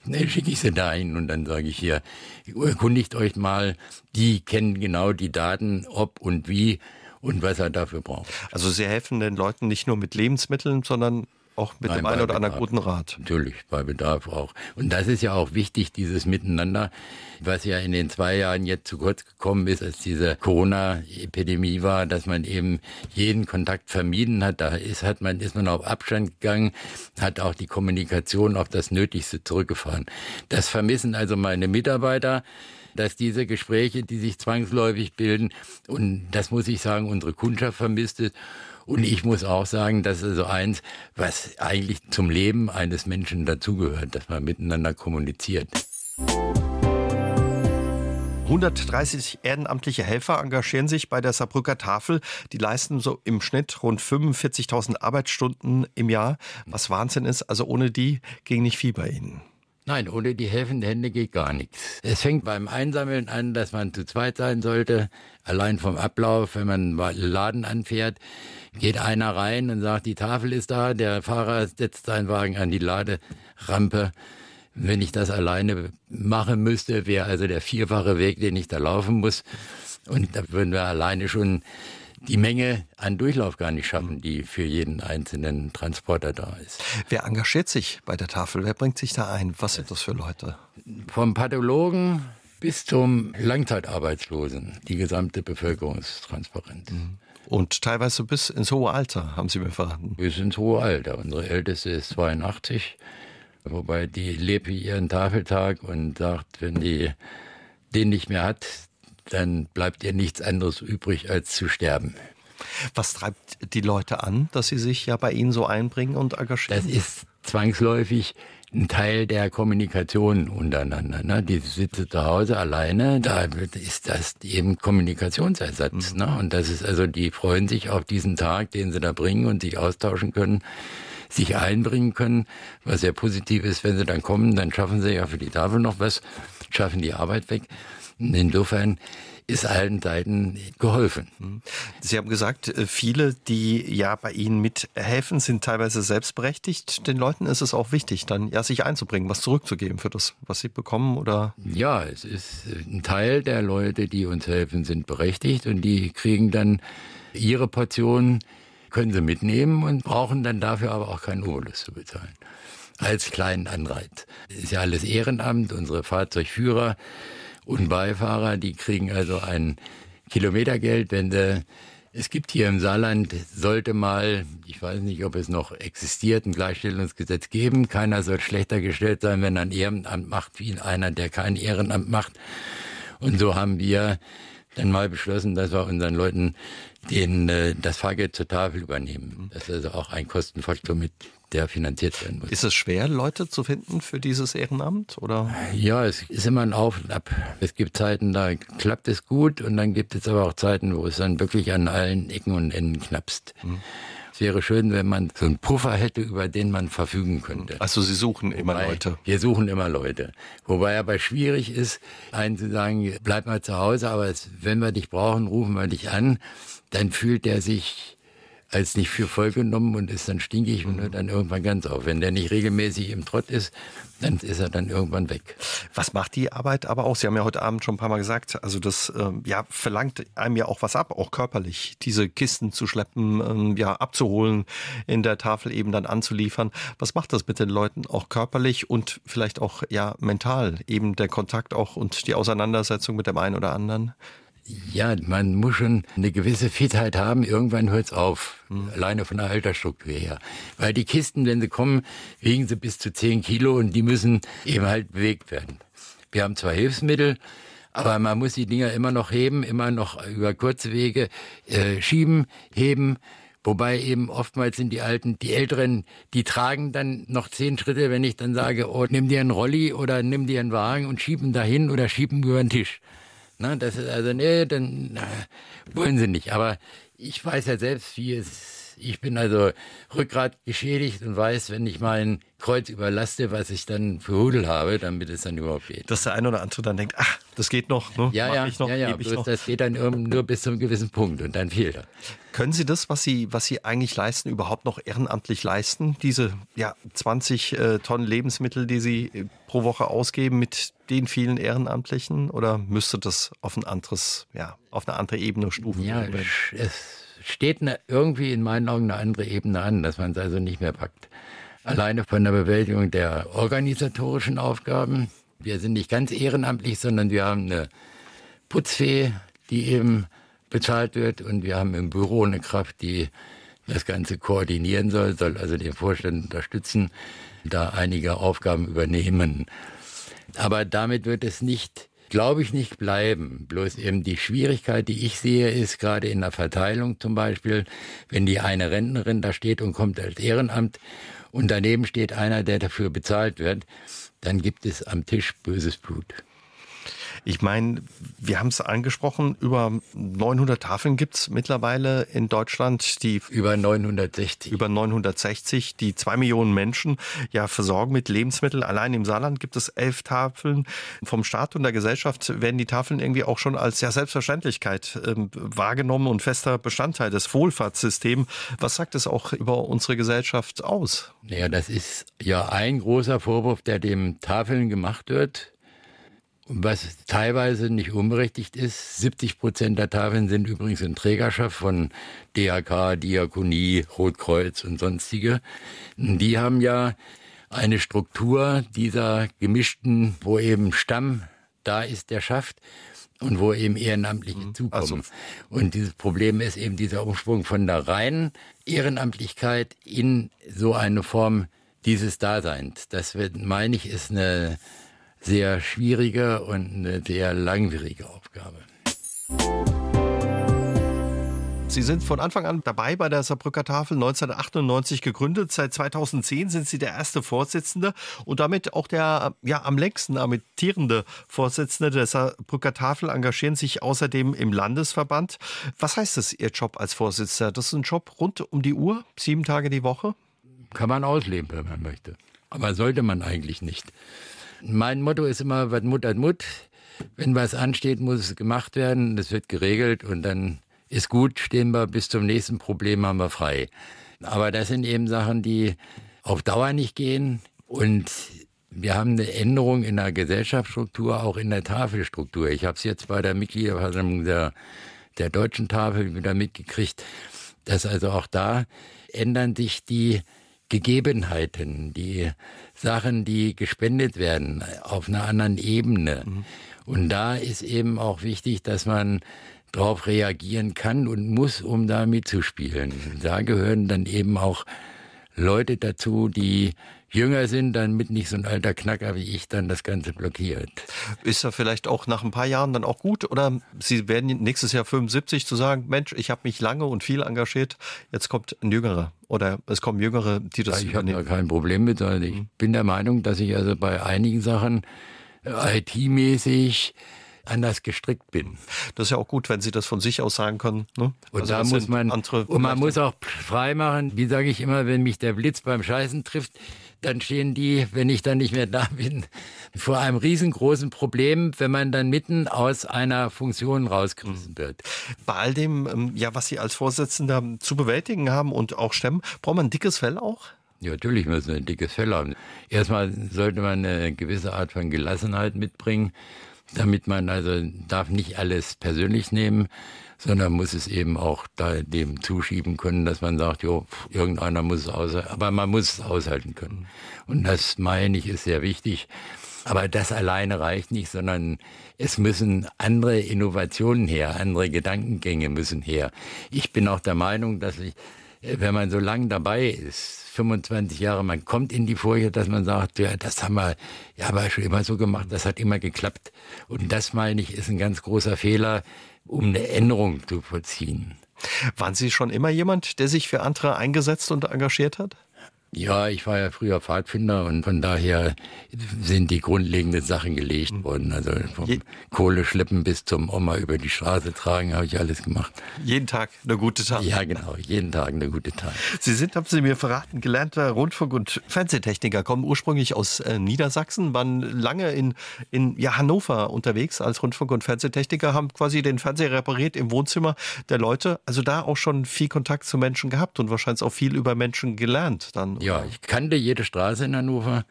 Dann schicke ich sie da hin und dann sage ich hier, erkundigt euch mal, die kennen genau die Daten, ob und wie und was er dafür braucht. Also Sie helfen den Leuten nicht nur mit Lebensmitteln, sondern auch mit Nein, dem einen oder anderen guten Rat. Natürlich, bei Bedarf auch. Und das ist ja auch wichtig, dieses Miteinander, was ja in den zwei Jahren jetzt zu kurz gekommen ist, als diese Corona-Epidemie war, dass man eben jeden Kontakt vermieden hat. Da ist, hat man, ist man auf Abstand gegangen, hat auch die Kommunikation auf das Nötigste zurückgefahren. Das vermissen also meine Mitarbeiter dass diese Gespräche, die sich zwangsläufig bilden, und das muss ich sagen, unsere Kundschaft vermisst es. Und ich muss auch sagen, das ist so eins, was eigentlich zum Leben eines Menschen dazugehört, dass man miteinander kommuniziert. 130 ehrenamtliche Helfer engagieren sich bei der Saarbrücker Tafel. Die leisten so im Schnitt rund 45.000 Arbeitsstunden im Jahr. Was Wahnsinn ist, also ohne die ging nicht viel bei Ihnen. Nein, ohne die helfenden Hände geht gar nichts. Es fängt beim Einsammeln an, dass man zu zweit sein sollte. Allein vom Ablauf, wenn man einen Laden anfährt, geht einer rein und sagt, die Tafel ist da, der Fahrer setzt seinen Wagen an die Laderampe. Wenn ich das alleine machen müsste, wäre also der vierfache Weg, den ich da laufen muss. Und da würden wir alleine schon die Menge an Durchlauf gar nicht schaffen, die für jeden einzelnen Transporter da ist. Wer engagiert sich bei der Tafel? Wer bringt sich da ein? Was sind das für Leute? Vom Pathologen bis zum Langzeitarbeitslosen. Die gesamte Bevölkerung ist transparent. Mhm. Und teilweise bis ins hohe Alter, haben Sie mir verraten. Bis ins hohe Alter. Unsere Älteste ist 82, wobei die lebt ihren Tafeltag und sagt, wenn die den nicht mehr hat, dann bleibt ihr nichts anderes übrig, als zu sterben. Was treibt die Leute an, dass sie sich ja bei Ihnen so einbringen und engagieren? Das ist zwangsläufig ein Teil der Kommunikation untereinander. Ne? Die sitzen zu Hause alleine, da ist das eben Kommunikationsersatz. Mhm. Ne? Und das ist also, die freuen sich auf diesen Tag, den sie da bringen und sich austauschen können, sich einbringen können, was sehr positiv ist, wenn sie dann kommen, dann schaffen sie ja für die Tafel noch was, schaffen die Arbeit weg. Insofern ist allen Seiten geholfen. Mhm. Sie haben gesagt, äh, viele, die ja bei Ihnen mithelfen, sind teilweise selbstberechtigt. Den Leuten ist es auch wichtig, dann ja sich einzubringen, was zurückzugeben für das, was sie bekommen, oder? Ja, es ist äh, ein Teil der Leute, die uns helfen, sind berechtigt und die kriegen dann ihre Portion, können sie mitnehmen und brauchen dann dafür aber auch keinen Obolus zu bezahlen als kleinen Anreiz. Das ist ja alles Ehrenamt, unsere Fahrzeugführer und Beifahrer, die kriegen also ein Kilometergeld, wenn sie es gibt hier im Saarland, sollte mal, ich weiß nicht, ob es noch existiert, ein Gleichstellungsgesetz geben. Keiner soll schlechter gestellt sein, wenn er ein Ehrenamt macht, wie einer, der kein Ehrenamt macht. Und so haben wir dann mal beschlossen, dass wir unseren Leuten den, äh, das Fahrgeld zur Tafel übernehmen. Das ist also auch ein Kostenfaktor mit der finanziert werden muss. Ist es schwer, Leute zu finden für dieses Ehrenamt? Oder? Ja, es ist immer ein Auf und Ab. Es gibt Zeiten, da klappt es gut und dann gibt es aber auch Zeiten, wo es dann wirklich an allen Ecken und Enden knappst. Mhm. Es wäre schön, wenn man so einen Puffer hätte, über den man verfügen könnte. Also Sie suchen immer Wobei, Leute? Wir suchen immer Leute. Wobei aber schwierig ist, einen zu sagen, bleib mal zu Hause, aber es, wenn wir dich brauchen, rufen wir dich an. Dann fühlt der sich als nicht für voll genommen und ist dann stinkig und hört dann irgendwann ganz auf. Wenn der nicht regelmäßig im Trott ist, dann ist er dann irgendwann weg. Was macht die Arbeit aber auch? Sie haben ja heute Abend schon ein paar Mal gesagt, also das ähm, ja, verlangt einem ja auch was ab, auch körperlich, diese Kisten zu schleppen, ähm, ja, abzuholen, in der Tafel eben dann anzuliefern. Was macht das mit den Leuten auch körperlich und vielleicht auch ja mental, eben der Kontakt auch und die Auseinandersetzung mit dem einen oder anderen? Ja, man muss schon eine gewisse Fitheit haben. Irgendwann hört's auf. Mhm. Alleine von der Altersstruktur her. Weil die Kisten, wenn sie kommen, wiegen sie bis zu 10 Kilo und die müssen eben halt bewegt werden. Wir haben zwar Hilfsmittel, aber man muss die Dinger immer noch heben, immer noch über kurze Wege äh, schieben, heben. Wobei eben oftmals sind die Alten, die Älteren, die tragen dann noch zehn Schritte, wenn ich dann sage, oh, nimm dir einen Rolli oder nimm dir einen Wagen und schieben dahin oder schieben über den Tisch. Na, das ist also, nee, dann na, wollen sie nicht. Aber ich weiß ja selbst, wie es ich bin also Rückgrat geschädigt und weiß, wenn ich mein Kreuz überlaste, was ich dann für Hudel habe, damit es dann überhaupt geht. Dass der eine oder andere dann denkt, ach, das geht noch, ne? Ja, ja, noch, ja, ja. Bloß das geht dann nur bis zu einem gewissen Punkt und dann fehlt er. Können Sie das, was Sie, was Sie eigentlich leisten, überhaupt noch ehrenamtlich leisten? Diese ja, 20 äh, Tonnen Lebensmittel, die Sie äh, pro Woche ausgeben mit den vielen Ehrenamtlichen? Oder müsste das auf ein anderes, ja, auf eine andere Ebene stufen? Ja, es steht eine, irgendwie in meinen Augen eine andere Ebene an, dass man es also nicht mehr packt. Alleine von der Bewältigung der organisatorischen Aufgaben. Wir sind nicht ganz ehrenamtlich, sondern wir haben eine Putzfee, die eben bezahlt wird und wir haben im Büro eine Kraft, die das Ganze koordinieren soll, soll also den Vorstand unterstützen, da einige Aufgaben übernehmen. Aber damit wird es nicht glaube ich, nicht bleiben. Bloß eben die Schwierigkeit, die ich sehe, ist gerade in der Verteilung zum Beispiel, wenn die eine Rentnerin da steht und kommt als Ehrenamt und daneben steht einer, der dafür bezahlt wird, dann gibt es am Tisch böses Blut. Ich meine, wir haben es angesprochen, über 900 Tafeln gibt es mittlerweile in Deutschland, die über 960. Über 960, die zwei Millionen Menschen ja versorgen mit Lebensmitteln. Allein im Saarland gibt es elf Tafeln. Vom Staat und der Gesellschaft werden die Tafeln irgendwie auch schon als ja Selbstverständlichkeit äh, wahrgenommen und fester Bestandteil des Wohlfahrtssystems. Was sagt es auch über unsere Gesellschaft aus? Ja, das ist ja ein großer Vorwurf, der dem Tafeln gemacht wird was teilweise nicht unberechtigt ist. 70 Prozent der Tafeln sind übrigens in Trägerschaft von DHK, Diakonie, Rotkreuz und sonstige. Die haben ja eine Struktur dieser gemischten, wo eben Stamm da ist, der schafft und wo eben Ehrenamtliche mhm. zukommen. Also. Und dieses Problem ist eben dieser Umsprung von der reinen Ehrenamtlichkeit in so eine Form dieses Daseins. Das meine ich, ist eine sehr schwierige und eine sehr langwierige Aufgabe. Sie sind von Anfang an dabei bei der Saarbrücker Tafel, 1998 gegründet. Seit 2010 sind Sie der erste Vorsitzende und damit auch der ja, am längsten amtierende Vorsitzende der Saarbrücker Tafel, engagieren sich außerdem im Landesverband. Was heißt das, Ihr Job als Vorsitzender? Das ist ein Job rund um die Uhr, sieben Tage die Woche? Kann man ausleben, wenn man möchte. Aber sollte man eigentlich nicht. Mein Motto ist immer, was Mut hat Mut. Wenn was ansteht, muss es gemacht werden. Das wird geregelt und dann ist gut, stehen wir bis zum nächsten Problem, haben wir frei. Aber das sind eben Sachen, die auf Dauer nicht gehen und wir haben eine Änderung in der Gesellschaftsstruktur, auch in der Tafelstruktur. Ich habe es jetzt bei der Mitgliederversammlung der, der deutschen Tafel wieder mitgekriegt, dass also auch da ändern sich die Gegebenheiten, die Sachen, die gespendet werden, auf einer anderen Ebene. Mhm. Und da ist eben auch wichtig, dass man darauf reagieren kann und muss, um da mitzuspielen. Da gehören dann eben auch Leute dazu, die jünger sind, damit nicht so ein alter Knacker wie ich dann das Ganze blockiert. Ist er vielleicht auch nach ein paar Jahren dann auch gut? Oder Sie werden nächstes Jahr 75 zu sagen, Mensch, ich habe mich lange und viel engagiert, jetzt kommt ein Jüngerer. Oder es kommen Jüngere, die das ja, Ich habe da kein Problem mit. Also ich mhm. bin der Meinung, dass ich also bei einigen Sachen äh, IT-mäßig anders gestrickt bin. Das ist ja auch gut, wenn Sie das von sich aus sagen können. Ne? Und also da muss man, und man muss auch frei machen, wie sage ich immer, wenn mich der Blitz beim Scheißen trifft, dann stehen die, wenn ich dann nicht mehr da bin, vor einem riesengroßen Problem, wenn man dann mitten aus einer Funktion rausgerissen wird. Bei all dem, ähm, ja, was Sie als Vorsitzender zu bewältigen haben und auch stemmen, braucht man ein dickes Fell auch? Ja, natürlich muss man ein dickes Fell haben. Erstmal sollte man eine gewisse Art von Gelassenheit mitbringen, damit man also darf nicht alles persönlich nehmen sondern muss es eben auch da dem zuschieben können, dass man sagt, jo, irgendeiner muss es aushalten, aber man muss es aushalten können. Und das meine ich ist sehr wichtig. Aber das alleine reicht nicht, sondern es müssen andere Innovationen her, andere Gedankengänge müssen her. Ich bin auch der Meinung, dass ich, wenn man so lange dabei ist, 25 Jahre, man kommt in die Furcht, dass man sagt, ja, das haben wir ja aber schon immer so gemacht, das hat immer geklappt. Und das meine ich, ist ein ganz großer Fehler, um eine Änderung zu vollziehen. Waren Sie schon immer jemand, der sich für andere eingesetzt und engagiert hat? Ja, ich war ja früher Pfadfinder und von daher sind die grundlegenden Sachen gelegt mhm. worden. Also vom Je Kohleschleppen bis zum Oma über die Straße tragen, habe ich alles gemacht. Jeden Tag eine gute Tat. Ja, genau, jeden Tag eine gute Tat. Sie sind, haben Sie mir verraten, gelernter Rundfunk- und Fernsehtechniker, kommen ursprünglich aus äh, Niedersachsen, waren lange in, in ja, Hannover unterwegs als Rundfunk- und Fernsehtechniker, haben quasi den Fernseher repariert im Wohnzimmer der Leute. Also da auch schon viel Kontakt zu Menschen gehabt und wahrscheinlich auch viel über Menschen gelernt dann. Ja, ich kannte jede Straße in Hannover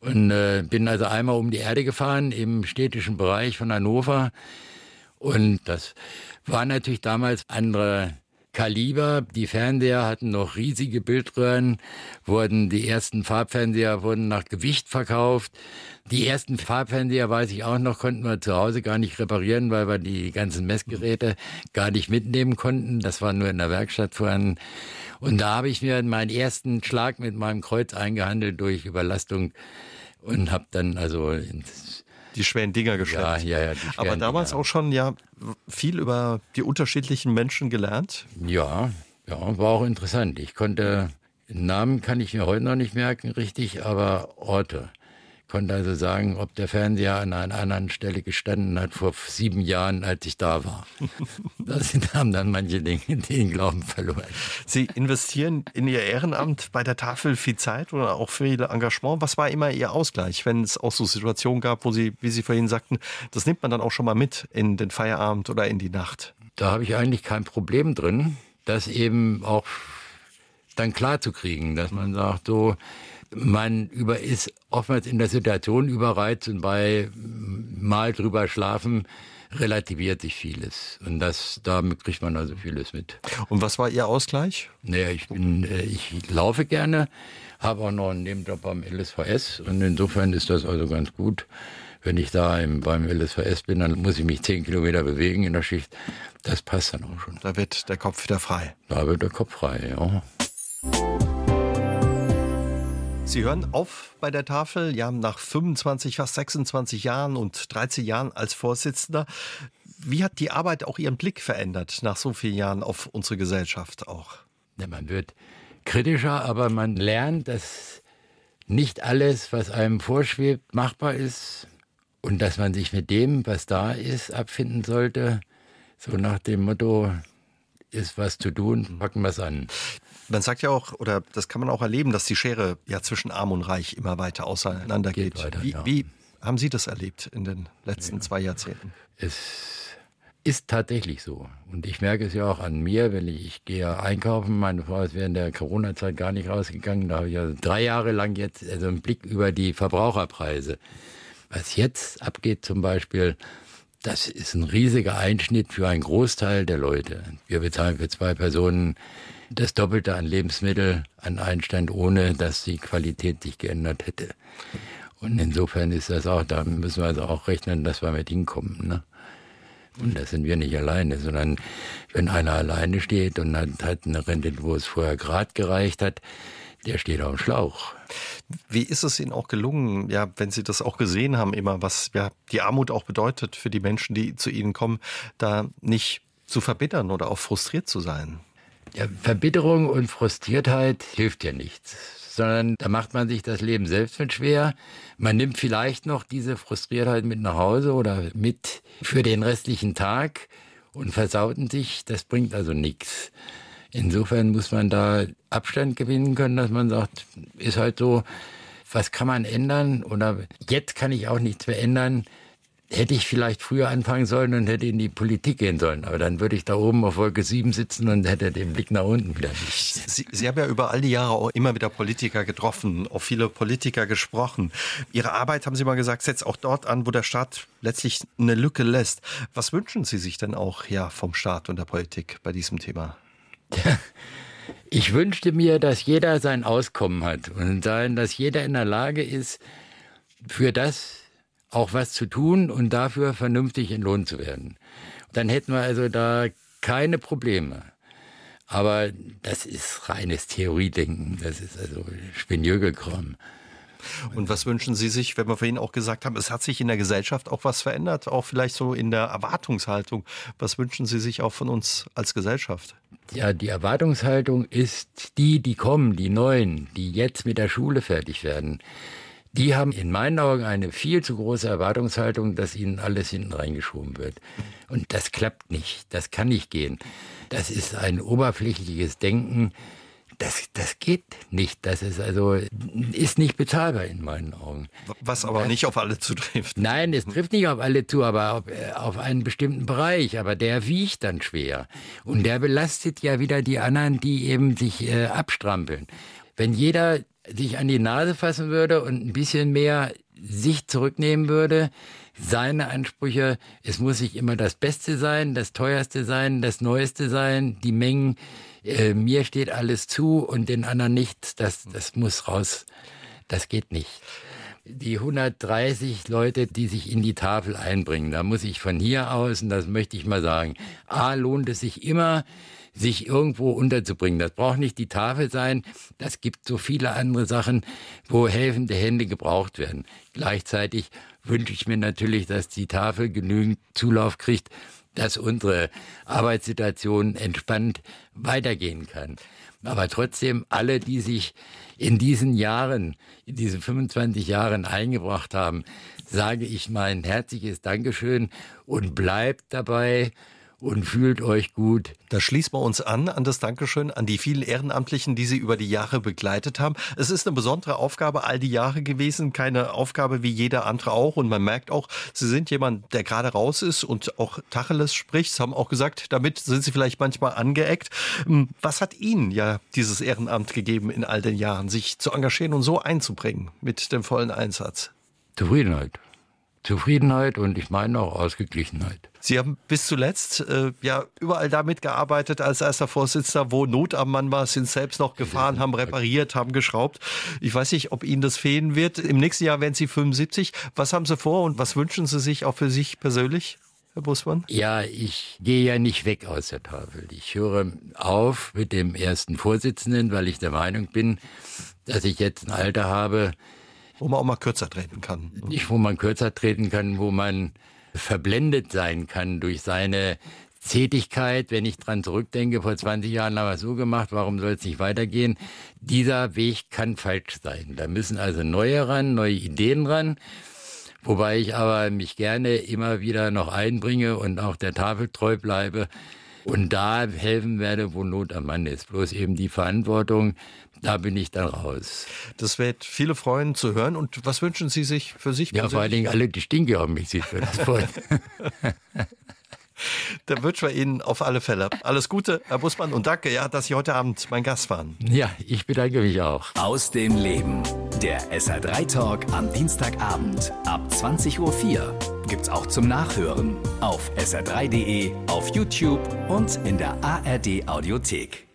und äh, bin also einmal um die Erde gefahren im städtischen Bereich von Hannover. Und das war natürlich damals andere Kaliber. Die Fernseher hatten noch riesige Bildröhren, wurden die ersten Farbfernseher wurden nach Gewicht verkauft. Die ersten Farbfernseher, weiß ich auch noch, konnten wir zu Hause gar nicht reparieren, weil wir die ganzen Messgeräte gar nicht mitnehmen konnten. Das war nur in der Werkstatt vorhanden. Und da habe ich mir meinen ersten Schlag mit meinem Kreuz eingehandelt durch Überlastung und habe dann also ins die schweren Dinger geschleppt. Ja, ja, ja. Aber damals Dinger. auch schon ja viel über die unterschiedlichen Menschen gelernt. Ja, ja, war auch interessant. Ich konnte Namen kann ich mir heute noch nicht merken, richtig, aber Orte konnte also sagen, ob der Fernseher an einer anderen Stelle gestanden hat vor sieben Jahren, als ich da war. Das haben dann manche Dinge den Glauben verloren. Sie investieren in Ihr Ehrenamt bei der Tafel viel Zeit oder auch viel Engagement. Was war immer Ihr Ausgleich, wenn es auch so Situationen gab, wo Sie, wie Sie vorhin sagten, das nimmt man dann auch schon mal mit in den Feierabend oder in die Nacht? Da habe ich eigentlich kein Problem drin, das eben auch dann klar zu kriegen, dass man sagt, so, man über ist oftmals in der Situation überreizt und bei mal drüber schlafen relativiert sich vieles. Und das, damit kriegt man also vieles mit. Und was war Ihr Ausgleich? Naja, ich bin, äh, ich laufe gerne, habe auch noch einen Nebenjob beim LSVS und insofern ist das also ganz gut. Wenn ich da im, beim LSVS bin, dann muss ich mich zehn Kilometer bewegen in der Schicht. Das passt dann auch schon. Da wird der Kopf wieder frei. Da wird der Kopf frei, ja. Sie hören auf bei der Tafel, ja, nach 25, fast 26 Jahren und 13 Jahren als Vorsitzender. Wie hat die Arbeit auch Ihren Blick verändert nach so vielen Jahren auf unsere Gesellschaft auch? Ja, man wird kritischer, aber man lernt, dass nicht alles, was einem vorschwebt, machbar ist und dass man sich mit dem, was da ist, abfinden sollte. So nach dem Motto, ist was zu tun, packen wir es an. Man sagt ja auch, oder das kann man auch erleben, dass die Schere ja zwischen Arm und Reich immer weiter auseinandergeht. Geht weiter, wie, ja. wie, haben Sie das erlebt in den letzten ja. zwei Jahrzehnten? Es ist tatsächlich so. Und ich merke es ja auch an mir, wenn ich, ich gehe einkaufen. Meine Frau ist während der Corona-Zeit gar nicht rausgegangen. Da habe ich ja drei Jahre lang jetzt also einen Blick über die Verbraucherpreise. Was jetzt abgeht zum Beispiel, das ist ein riesiger Einschnitt für einen Großteil der Leute. Wir bezahlen für zwei Personen das Doppelte an Lebensmittel an Einstand, ohne dass die Qualität sich geändert hätte. Und insofern ist das auch, da müssen wir also auch rechnen, dass wir mit hinkommen. Ne? Und da sind wir nicht alleine, sondern wenn einer alleine steht und hat, hat eine Rente, wo es vorher gerade gereicht hat, der steht auf dem Schlauch. Wie ist es Ihnen auch gelungen, ja, wenn Sie das auch gesehen haben, immer, was ja die Armut auch bedeutet für die Menschen, die zu Ihnen kommen, da nicht zu verbittern oder auch frustriert zu sein? Ja, Verbitterung und Frustriertheit hilft ja nichts, sondern da macht man sich das Leben selbst mit schwer. Man nimmt vielleicht noch diese Frustriertheit mit nach Hause oder mit für den restlichen Tag und versauten sich. Das bringt also nichts. Insofern muss man da Abstand gewinnen können, dass man sagt, ist halt so, was kann man ändern oder jetzt kann ich auch nichts mehr ändern hätte ich vielleicht früher anfangen sollen und hätte in die Politik gehen sollen. Aber dann würde ich da oben auf Wolke 7 sitzen und hätte den Blick nach unten wieder nicht. Sie, Sie haben ja über all die Jahre auch immer wieder Politiker getroffen, auch viele Politiker gesprochen. Ihre Arbeit, haben Sie mal gesagt, setzt auch dort an, wo der Staat letztlich eine Lücke lässt. Was wünschen Sie sich denn auch ja, vom Staat und der Politik bei diesem Thema? Ich wünschte mir, dass jeder sein Auskommen hat und dass jeder in der Lage ist, für das, auch was zu tun und dafür vernünftig entlohnt zu werden. Dann hätten wir also da keine Probleme. Aber das ist reines Theoriedenken, das ist also Spinjögelkram. Und was wünschen Sie sich, wenn wir vorhin auch gesagt haben, es hat sich in der Gesellschaft auch was verändert, auch vielleicht so in der Erwartungshaltung. Was wünschen Sie sich auch von uns als Gesellschaft? Ja, die Erwartungshaltung ist die, die kommen, die Neuen, die jetzt mit der Schule fertig werden die haben in meinen Augen eine viel zu große Erwartungshaltung, dass ihnen alles hinten reingeschoben wird. Und das klappt nicht. Das kann nicht gehen. Das ist ein oberflächliches Denken. Das, das geht nicht. Das ist also, ist nicht bezahlbar in meinen Augen. Was aber das, nicht auf alle zutrifft. Nein, es trifft nicht auf alle zu, aber auf, äh, auf einen bestimmten Bereich. Aber der wiegt dann schwer. Und der belastet ja wieder die anderen, die eben sich äh, abstrampeln. Wenn jeder sich an die Nase fassen würde und ein bisschen mehr sich zurücknehmen würde, seine Ansprüche, es muss sich immer das Beste sein, das Teuerste sein, das Neueste sein, die Mengen, äh, mir steht alles zu und den anderen nichts, das, das muss raus. Das geht nicht. Die 130 Leute, die sich in die Tafel einbringen, da muss ich von hier aus, und das möchte ich mal sagen, A, lohnt es sich immer, sich irgendwo unterzubringen. Das braucht nicht die Tafel sein. Das gibt so viele andere Sachen, wo helfende Hände gebraucht werden. Gleichzeitig wünsche ich mir natürlich, dass die Tafel genügend Zulauf kriegt, dass unsere Arbeitssituation entspannt weitergehen kann. Aber trotzdem, alle, die sich in diesen Jahren, in diesen 25 Jahren eingebracht haben, sage ich mein herzliches Dankeschön und bleibt dabei und fühlt euch gut. Da schließen wir uns an, an das Dankeschön, an die vielen Ehrenamtlichen, die Sie über die Jahre begleitet haben. Es ist eine besondere Aufgabe all die Jahre gewesen, keine Aufgabe wie jeder andere auch. Und man merkt auch, Sie sind jemand, der gerade raus ist und auch Tacheles spricht. Sie haben auch gesagt, damit sind Sie vielleicht manchmal angeeckt. Hm, was hat Ihnen ja dieses Ehrenamt gegeben in all den Jahren, sich zu engagieren und so einzubringen mit dem vollen Einsatz? Zufriedenheit. Zufriedenheit und ich meine auch Ausgeglichenheit. Sie haben bis zuletzt äh, ja überall damit gearbeitet als erster Vorsitzender, wo Not am Mann war, sind selbst noch gefahren, haben repariert, haben geschraubt. Ich weiß nicht, ob Ihnen das fehlen wird. Im nächsten Jahr werden Sie 75. Was haben Sie vor und was wünschen Sie sich auch für sich persönlich? Herr Busmann? Ja, ich gehe ja nicht weg aus der Tafel. Ich höre auf mit dem ersten Vorsitzenden, weil ich der Meinung bin, dass ich jetzt ein Alter habe, wo man auch mal kürzer treten kann. Nicht, wo man kürzer treten kann, wo man verblendet sein kann durch seine Tätigkeit, wenn ich dran zurückdenke, vor 20 Jahren haben wir es so gemacht, warum soll es nicht weitergehen? Dieser Weg kann falsch sein. Da müssen also neue ran, neue Ideen ran. Wobei ich aber mich gerne immer wieder noch einbringe und auch der Tafel treu bleibe und da helfen werde, wo Not am Mann ist. Bloß eben die Verantwortung, da bin ich dann raus. Das wird viele freuen zu hören. Und was wünschen Sie sich für sich? Ja, vor allen Dingen alle, die Stinke haben mich, sich für das freuen. Da wünschen wir Ihnen auf alle Fälle alles Gute, Herr Busmann, und danke, ja, dass Sie heute Abend mein Gast waren. Ja, ich bedanke mich auch. Aus dem Leben. Der SR3 Talk am Dienstagabend ab 20.04 Uhr. Gibt's auch zum Nachhören auf sr3.de, auf YouTube und in der ARD Audiothek.